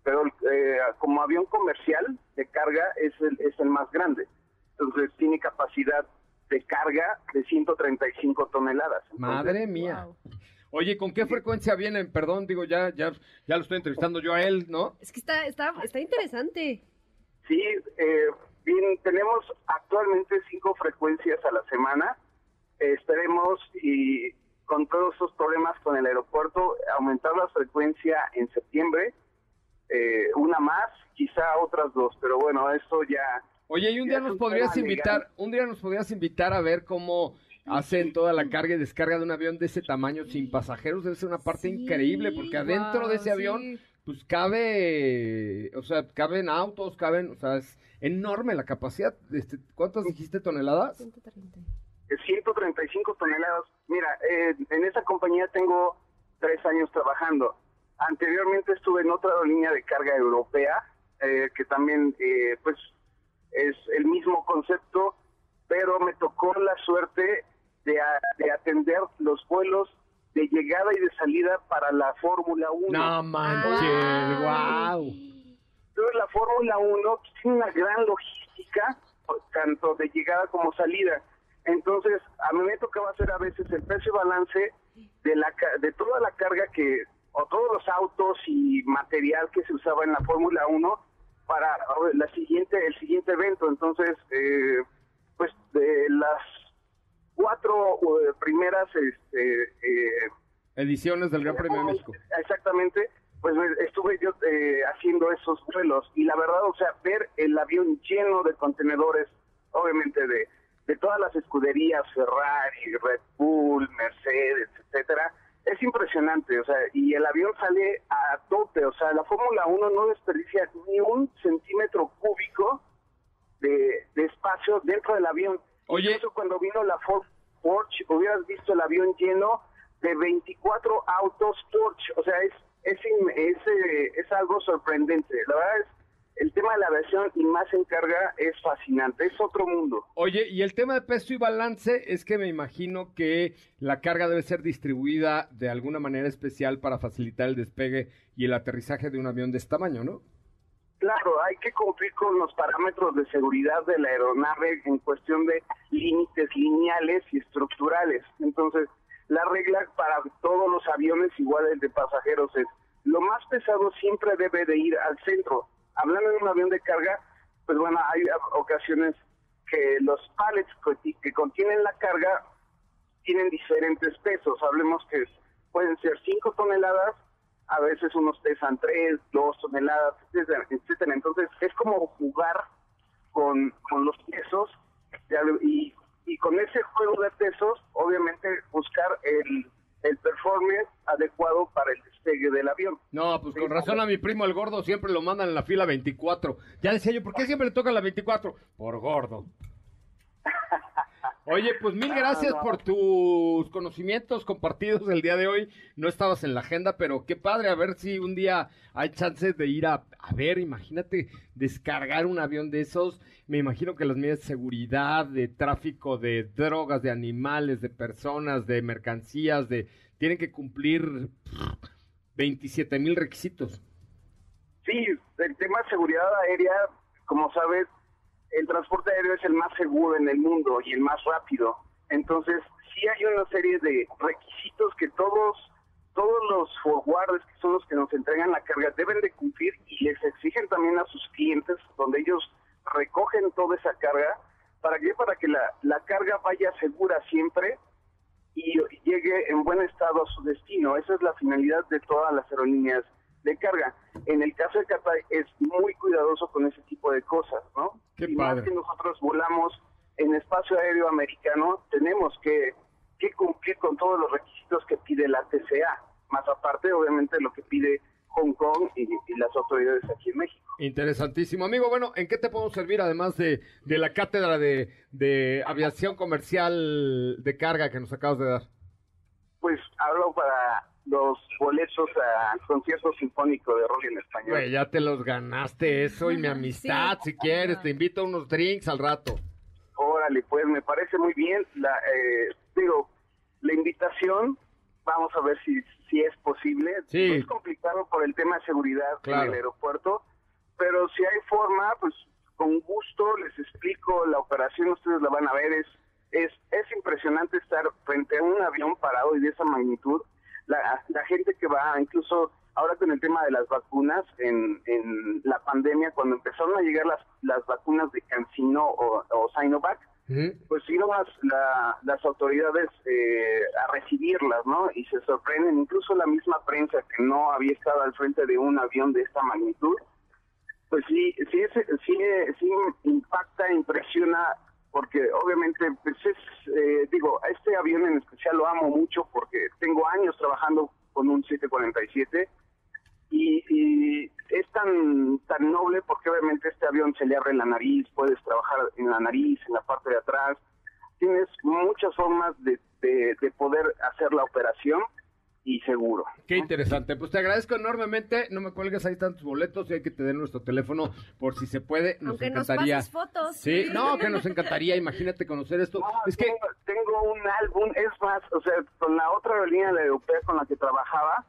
pero eh, como avión comercial de carga es el, es el más grande. Entonces tiene capacidad de carga de 135 toneladas. Madre mía. Oye, ¿con qué frecuencia vienen? Perdón, digo, ya, ya, ya lo estoy entrevistando yo a él, ¿no? Es que está, está, está interesante. Sí, eh, bien, tenemos actualmente cinco frecuencias a la semana esperemos y con todos esos problemas con el aeropuerto, aumentar la frecuencia en septiembre, eh, una más, quizá otras dos, pero bueno, esto ya... Oye, y un día nos podrías invitar, un día nos podrías invitar a ver cómo hacen toda la carga y descarga de un avión de ese tamaño sin pasajeros, debe ser una parte increíble, porque adentro de ese avión, pues cabe, o sea, caben autos, caben, o sea, es enorme la capacidad. Este, ¿Cuántas dijiste toneladas? 130. 135 toneladas. Mira, eh, en esa compañía tengo tres años trabajando. Anteriormente estuve en otra línea de carga europea, eh, que también, eh, pues, es el mismo concepto, pero me tocó la suerte de, de atender los vuelos de llegada y de salida para la Fórmula 1. No manches, wow. Entonces la Fórmula 1 tiene una gran logística, tanto de llegada como salida. Entonces, a mí me tocaba hacer a veces el precio balance de, la, de toda la carga que, o todos los autos y material que se usaba en la Fórmula 1 para la siguiente, el siguiente evento. Entonces, eh, pues de las cuatro eh, primeras este, eh, ediciones del Gran Premio de México. Exactamente, pues estuve yo haciendo esos vuelos y la verdad, o sea, ver el avión lleno de contenedores, obviamente de de todas las escuderías, Ferrari, Red Bull, Mercedes, etcétera, es impresionante, o sea, y el avión sale a tope, o sea, la Fórmula 1 no desperdicia ni un centímetro cúbico de, espacio dentro del avión. Oye. Incluso cuando vino la Ford Porsche, hubieras visto el avión lleno de 24 autos Porsche, o sea, es, es, es, eh, es algo sorprendente, la verdad es el tema de la aviación y más en carga es fascinante, es otro mundo. Oye, y el tema de peso y balance es que me imagino que la carga debe ser distribuida de alguna manera especial para facilitar el despegue y el aterrizaje de un avión de este tamaño, ¿no? Claro, hay que cumplir con los parámetros de seguridad de la aeronave en cuestión de límites lineales y estructurales. Entonces, la regla para todos los aviones iguales de pasajeros es lo más pesado siempre debe de ir al centro hablando de un avión de carga, pues bueno, hay ocasiones que los pallets que contienen la carga tienen diferentes pesos. Hablemos que pueden ser 5 toneladas, a veces unos pesan 3, 2 toneladas, etcétera, etcétera. Entonces es como jugar con, con los pesos y, y con ese juego de pesos, obviamente buscar el, el performance adecuado para el despegue del avión. No, pues con razón a mi primo el gordo siempre lo mandan en la fila 24. Ya decía yo, ¿por qué siempre le toca la 24? Por gordo. Oye, pues mil gracias por tus conocimientos compartidos el día de hoy. No estabas en la agenda, pero qué padre, a ver si un día hay chances de ir a, a ver, imagínate, descargar un avión de esos. Me imagino que las medidas de seguridad, de tráfico de drogas, de animales, de personas, de mercancías, de tienen que cumplir 27 mil requisitos. Sí, el tema de seguridad aérea, como sabes, el transporte aéreo es el más seguro en el mundo y el más rápido. Entonces, sí hay una serie de requisitos que todos todos los forwarders que son los que nos entregan la carga deben de cumplir y les exigen también a sus clientes donde ellos recogen toda esa carga para que para que la, la carga vaya segura siempre y llegue en buen estado a su destino. Esa es la finalidad de todas las aerolíneas de carga. En el caso de Qatar es muy cuidadoso con ese tipo de cosas, ¿no? Qué y más que nosotros volamos en espacio aéreo americano, tenemos que, que cumplir con todos los requisitos que pide la TCA, más aparte, obviamente, lo que pide Hong Kong y, y las autoridades aquí en México. Interesantísimo. Amigo, bueno, ¿en qué te podemos servir además de, de la cátedra de, de aviación comercial de carga que nos acabas de dar? Pues hablo para los boletos al concierto sinfónico de rock en español. Güey, ya te los ganaste eso y mi amistad, si quieres, te invito a unos drinks al rato. Órale, pues me parece muy bien. La, eh, digo, la invitación, vamos a ver si, si es posible. Sí. No es complicado por el tema de seguridad Claro. en el aeropuerto, pero si hay forma, pues con gusto les explico la operación, ustedes la van a ver. Es, es, es impresionante estar frente a un avión parado y de esa magnitud. La, la gente que va, incluso ahora con el tema de las vacunas, en, en la pandemia, cuando empezaron a llegar las, las vacunas de Cancino o, o Sinovac, pues vino las, la- las autoridades eh, a recibirlas, ¿no? Y se sorprenden, incluso la misma prensa que no había estado al frente de un avión de esta magnitud, pues sí, sí, es- sí, sí impacta, impresiona, porque obviamente, pues es, eh, digo, este avión en especial lo amo mucho porque tengo años trabajando con un 747 y, y es tan tan noble porque obviamente este avión se le abre la nariz, puedes trabajar en la nariz, en la parte de atrás, tienes muchas formas de, de poder hacer la operación y seguro. Qué interesante. Pues te agradezco enormemente. No me cuelgues, ahí están tus boletos y hay que te den nuestro teléfono por si se puede. Nos Aunque encantaría. fotos. Sí, no, que nos encantaría. Imagínate conocer esto. No, Es que tengo, tengo un álbum, es más, o sea, con la otra aerolínea la europea con la que trabajaba,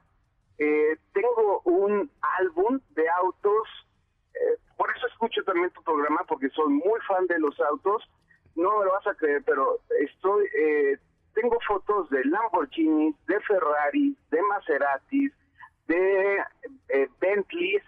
eh, tengo un álbum de autos, eh, por eso escucho también tu programa, porque soy muy fan de los autos, no me lo vas a creer, pero estoy, eh, tengo fotos de Lamborghinis, de Ferrari, de Maseratis, de eh, Bentleys,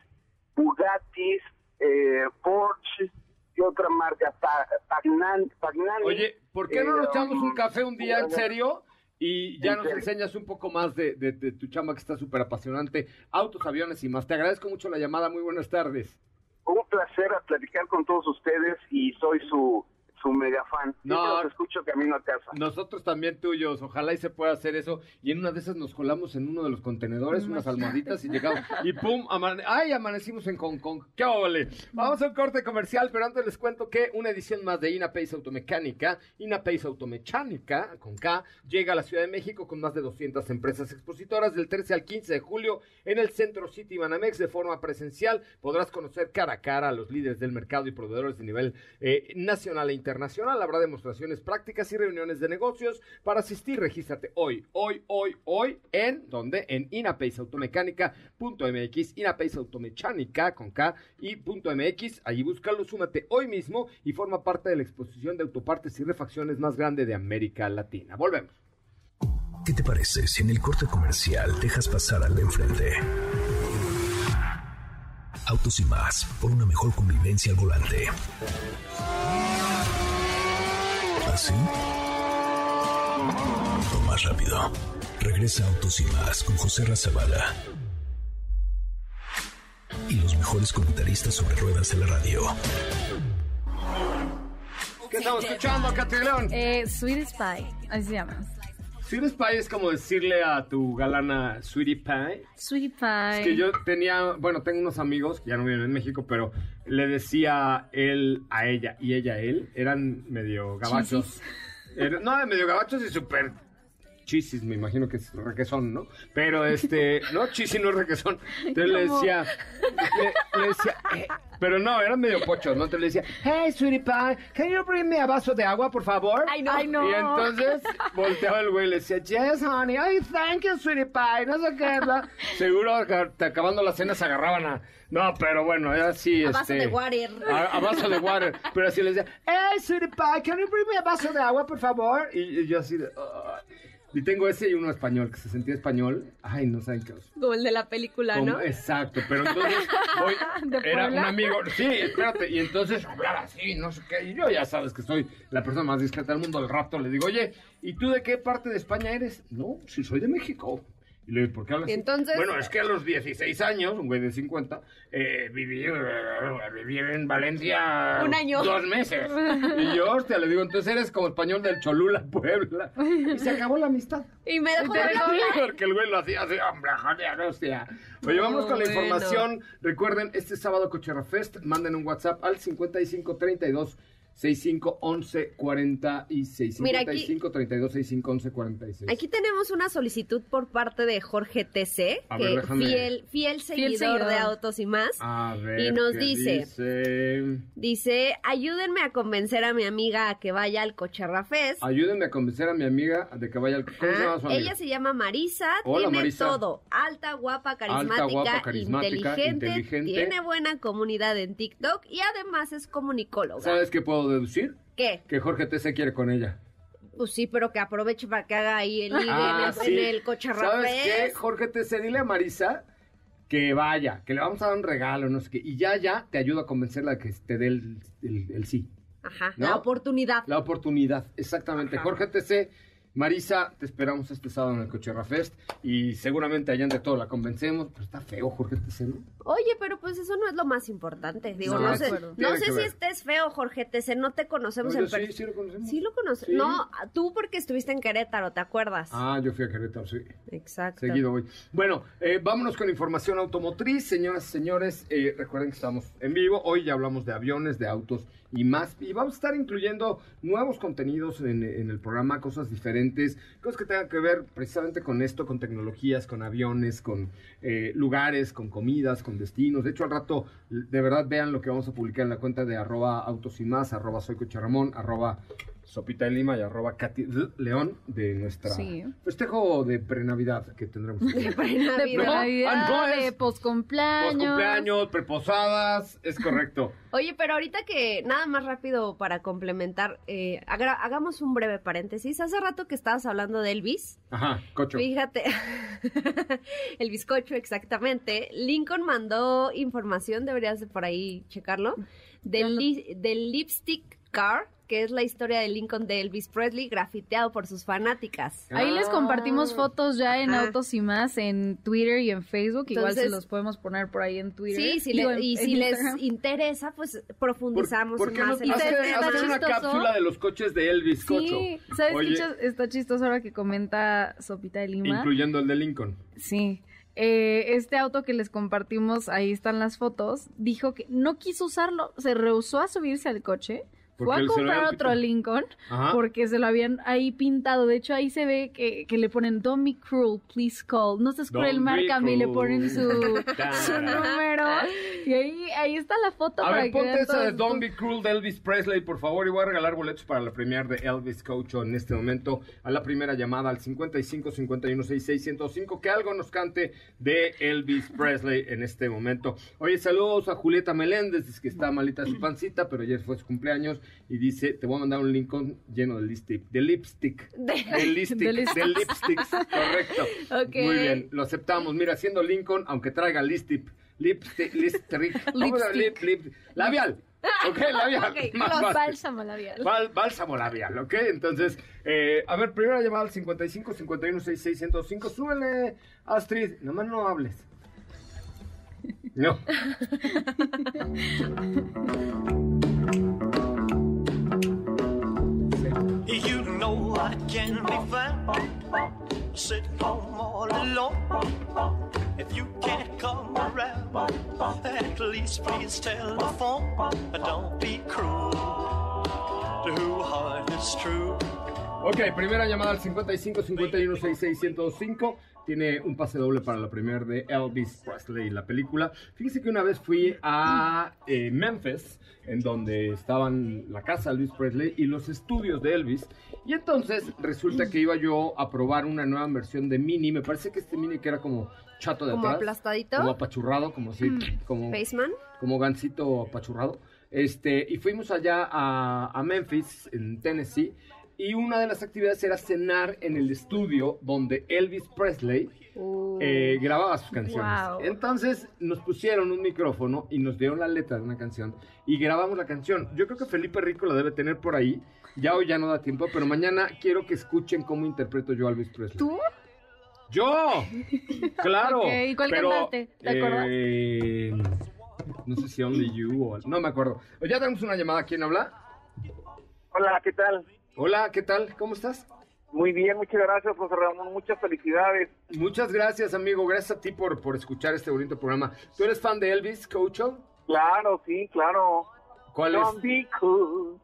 Bugattis, eh, Porsche, y otra marca, Pa- Pagnan, Pagnani. Oye, ¿por qué no nos Eh, echamos un café un día en serio? Y ya nos enseñas un poco más de, de- de tu chamba que está súper apasionante. Autos, aviones y más. Te agradezco mucho la llamada. Muy buenas tardes. Un placer a platicar con todos ustedes y soy su, su mega fan. No. Siempre los escucho camino a casa. Nosotros también tuyos, ojalá y se pueda hacer eso. Y en una de esas nos colamos en uno de los contenedores, unas almohaditas y llegamos. Y pum, amane- ay, amanecimos en Hong Kong. ¡Qué óvole! Vamos a un corte comercial, pero antes les cuento que una edición más de INAPACE Automecánica, INAPACE Automecánica, con K, llega a la Ciudad de México con más de 200 empresas expositoras del 13 al 15 de julio en el Centro City Banamex de forma presencial. Podrás conocer cara a cara a los líderes del mercado y proveedores de nivel eh, nacional e internacional. Habrá demostraciones prácticas y reuniones de negocios. Para asistir, regístrate hoy, hoy, hoy, hoy, en donde? En inapaceautomecánica.mx, Inapace Automecánica con K y punto .mx. Allí búscalo, súmate hoy mismo y forma parte de la exposición de autopartes y refacciones más grande de América Latina. Volvemos. ¿Qué te parece si en el corte comercial dejas pasar al de enfrente? Autos y más, por una mejor convivencia al volante. ¿Así? O más rápido. Regresa Autos y más con José Razabala. Y los mejores comentaristas sobre ruedas de la radio. ¿Qué estamos escuchando, Catrileón? Eh, Sweet Spy, así se llama. Sweetie Pie es como decirle a tu galana Sweetie Pie. Sweetie Pie. Es que yo tenía, bueno, tengo unos amigos que ya no viven en México, pero le decía él a ella y ella a él. Eran medio gabachos. Era- no, medio gabachos y súper chisis, me imagino que es requesón, ¿no? Pero este, no, chisi no es requesón. Entonces le decía, le, le decía, eh, pero no, eran medio pochos, ¿no? Entonces le decía, hey, sweetie pie, can you bring me a vaso de agua, por favor? Ay, no. Ay, no. Y entonces volteaba el güey y le decía, yes, honey, ay, thank you, sweetie pie, no sé qué, bla. Seguro que te- acabando la cena se agarraban a... No, pero bueno, era así, A este... vaso de water. A, a vaso de water. Pero así le decía, hey, sweetie pie, can you bring me a vaso de agua, por favor? Y, y yo así de... Y tengo ese y uno español, que se sentía español. Ay, no saben qué. Como el de la película, Como- ¿no? Exacto, pero entonces hoy ¿De era un amigo, sí, espérate, y entonces hablar así, no sé qué, y yo ya sabes que soy la persona más discreta del mundo, al rato le digo, oye, ¿y tú de qué parte de España eres? No, si soy de México. Y le digo, ¿por qué hablas entonces- Bueno, es que a los 16 años, un güey de 50, eh, viví, viví en Valencia Un año. dos meses. Y yo, hostia, le digo, entonces eres como español del Cholula, Puebla. Y se acabó la amistad. Y me dejó de porque el güey lo hacía así, hombre, joder, hostia. Oye, vamos con la bueno. información. Recuerden, este sábado Cocherra Fest, manden un WhatsApp al 5532 65 11 46. Mira, aquí- 55 32 65 11 46. Aquí tenemos una solicitud por parte de Jorge TC, A que ver, déjame- fiel, fiel seguidor seguidor. de Autos y más. A ver, y nos ¿qué dice- dice? Dice, ayúdenme a convencer a mi amiga a que vaya al Cocherra Fest. Ayúdenme a convencer a mi amiga de que vaya al... ¿Cómo se Ah, ella se llama Marisa, Hola, tiene Marisa. todo, alta, guapa, carismática, guapa, carismática, inteligente, inteligente. tiene buena comunidad en TikTok y además es comunicóloga. ¿Sabes qué puedo deducir? ¿Qué? Que Jorge T. se quiere con ella. Pues sí, pero que aproveche para que haga ahí el ligue en, el, sí. en el Cocherra ¿Sabes qué. Jorge T. dile a Marisa que vaya, que le vamos a dar un regalo, no sé qué. Y ya, ya te ayudo a convencerla de que te dé el, el- el sí. Ajá, ¿No? la oportunidad. La oportunidad, exactamente. Ajá. Jorge TC, Marisa, te esperamos este sábado en el Cocherra Fest y seguramente allá de todo la convencemos, pero está feo Jorge TC, ¿no? Oye, pero pues eso no es lo más importante. Digo, No, no, sé, no si estés feo, Jorge Tese, no te conocemos Oye, en persona. sí, sí lo conocemos. Sí lo conoces. Sí. No, tú porque estuviste en Querétaro, ¿te acuerdas? Ah, yo fui a Querétaro, sí. Exacto. Seguido hoy. Bueno, eh, vámonos con información automotriz, señoras y señores. Eh, recuerden que estamos en vivo. Hoy ya hablamos de aviones, de autos y más. Y vamos a estar incluyendo nuevos contenidos en, el programa, cosas diferentes, cosas que tengan que ver precisamente con esto, con tecnologías, con aviones, con eh, lugares, con comidas, con destinos. De hecho, al rato, de verdad, vean lo que vamos a publicar en la cuenta de arroba autos y más, arroba soy arroba Sopita de Lima y arroba Katy León de nuestra Sí. festejo de prenavidad que tendremos. De De Navidad. Navidad, Entonces, de poscumpleaños. Post cumpleaños, preposadas, es correcto. Oye, pero ahorita que nada más rápido para complementar, eh, haga- hagamos un breve paréntesis. Hace rato que estabas hablando de Elvis, Ajá, cocho. Fíjate, el bizcocho exactamente. Lincoln mandó información, deberías de por ahí checarlo, del, li- del lipstick car, que es la historia de Lincoln de Elvis Presley, grafiteado por sus fanáticas. Ahí les compartimos Ah. fotos ya en Ajá. Autos y más en Twitter y en Facebook. Igual se Entonces- los podemos poner por ahí en Twitter. Sí, si le- en- y en si les Instagram. interesa, pues ¿Por, profundizamos por no más ese hacer, hacer una chistoso? cápsula de los coches de Elvis Cocho? Sí, ¿sabes Oye, qué está chistoso ahora que comenta Sopita de Lima? Incluyendo el de Lincoln. Sí. Eh, este auto que les compartimos, ahí están las fotos, dijo que no quiso usarlo, se rehusó a subirse al coche, fue a comprar otro. Lincoln Ajá. porque se lo habían ahí pintado. De hecho, ahí se ve que, que le ponen Don't be cruel, please call. No seas cruel, márcame y le ponen su, su número. Y ahí, ahí está la foto A para ver, que ponte esa de Don't Be Cruel de Elvis Presley, por favor, y voy a regalar boletos para la premier de Elvis Cocho en este momento a la primera llamada al 55 51 66 105 que algo nos cante de Elvis Presley en este momento. Oye, saludos a Julieta Meléndez, dice que está malita su pancita, pero ayer fue su cumpleaños y dice, te voy a mandar un Lincoln lleno de lipstick, de lipstick, De- de lipstick, De de lipstick. lipsticks, correcto. Ok. Muy bien, lo aceptamos. Mira, siendo Lincoln, aunque traiga lipstick, lipstick, lipstick, ¿cómo se llama? Lip- lip- labial. Ok, labial. Ok, Más Los fácil. bálsamo labial. Bál- bálsamo labial, ¿ok? Entonces, eh, a ver, primera llamada al 55 51 66 105. Súbele, Astrid. Nomás no hables. No. You know I can be found sitting home all alone. If you can't come around, at least please telephone. Don't be cruel to who heart is true. Ok, primera llamada al 55 51 66 1025. Tiene un pase doble para la premier de Elvis Presley, la película. Fíjese que una vez fui a eh, Memphis, en donde estaban la casa de Elvis Presley y los estudios de Elvis. Y entonces resulta que iba yo a probar una nueva versión de Mini. Me parece que este Mini que era como chato de Como atrás. aplastadito. Como apachurrado, como así, como Baseman. como gancito apachurrado. Este, y fuimos allá a, a Memphis, en Tennessee, y una de las actividades era cenar en el estudio donde Elvis Presley Uh, eh, grababa sus canciones. Wow. Entonces nos pusieron un micrófono y nos dieron la letra de una canción y grabamos la canción. Yo creo que Felipe Rico la debe tener por ahí. Ya hoy ya no da tiempo, pero mañana quiero que escuchen cómo interpreto yo a Elvis Presley. ¿Tú? ¡Yo! ¡Claro! Ok, ¿y cuál pero, cantaste? ¿Te acuerdas? eh, no sé si Only You o... No me acuerdo. Ya tenemos una llamada. ¿Quién habla? Hola, ¿qué tal? Hola, ¿qué tal? ¿Cómo estás? Muy bien, muchas gracias, José Ramón. Muchas felicidades. Muchas gracias, amigo. Gracias a ti por, por escuchar este bonito programa. ¿Tú eres fan de Elvis, Cocho? Claro, sí, claro. ¿Cuál es? Mejor,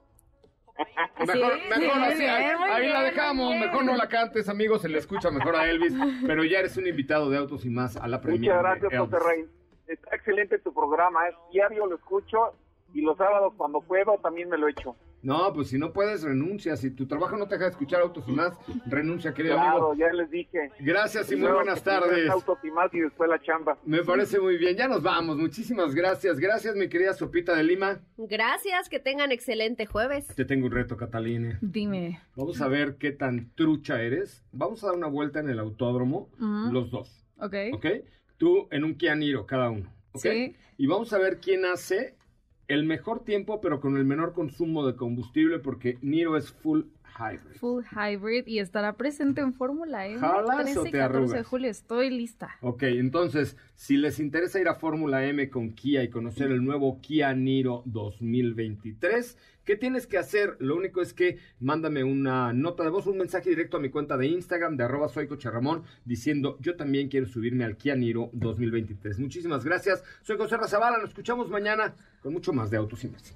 Sí, mejor muy así, bien, ahí, muy ahí la dejamos. bien. Mejor no la cantes, amigo. Se le escucha mejor a Elvis. Pero ya eres un invitado de Autos y Más a la premiere Muchas gracias. José Rey. Está excelente tu programa. Es diario lo escucho y los sábados cuando puedo también me lo echo. No, pues si no puedes, renuncia. Si tu trabajo no te deja escuchar Autos y Más, renuncia, querido Claro, amigo. ya les dije. Gracias y muy Luego buenas tardes. Autos y más y después la chamba. Me parece muy bien. Ya nos vamos. Muchísimas gracias. Gracias, mi querida Sopita de Lima. Gracias, que tengan excelente jueves. Te tengo un reto, Catalina. Dime. Vamos a ver qué tan trucha eres. Vamos a dar una vuelta en el autódromo, los dos. Ok. ¿Ok? Tú en un Kia Niro, cada uno. ¿Ok? Sí. Y vamos a ver quién hace el mejor tiempo, pero con el menor consumo de combustible, porque Niro es full hybrid. Full hybrid y estará presente en Fórmula E. ¿Jalas 13 o te 14 de arrugas? julio. Estoy lista. Ok, entonces, si les interesa ir a Fórmula M con Kia y conocer el nuevo Kia Niro 2023, ¿qué tienes que hacer? Lo único es que mándame una nota de voz, un mensaje directo a mi cuenta de Instagram de arroba soy Coche Ramón, diciendo yo también quiero subirme al Kia Niro 2023. Muchísimas gracias. Soy José Razabala, nos escuchamos mañana con mucho más de Autos y Más.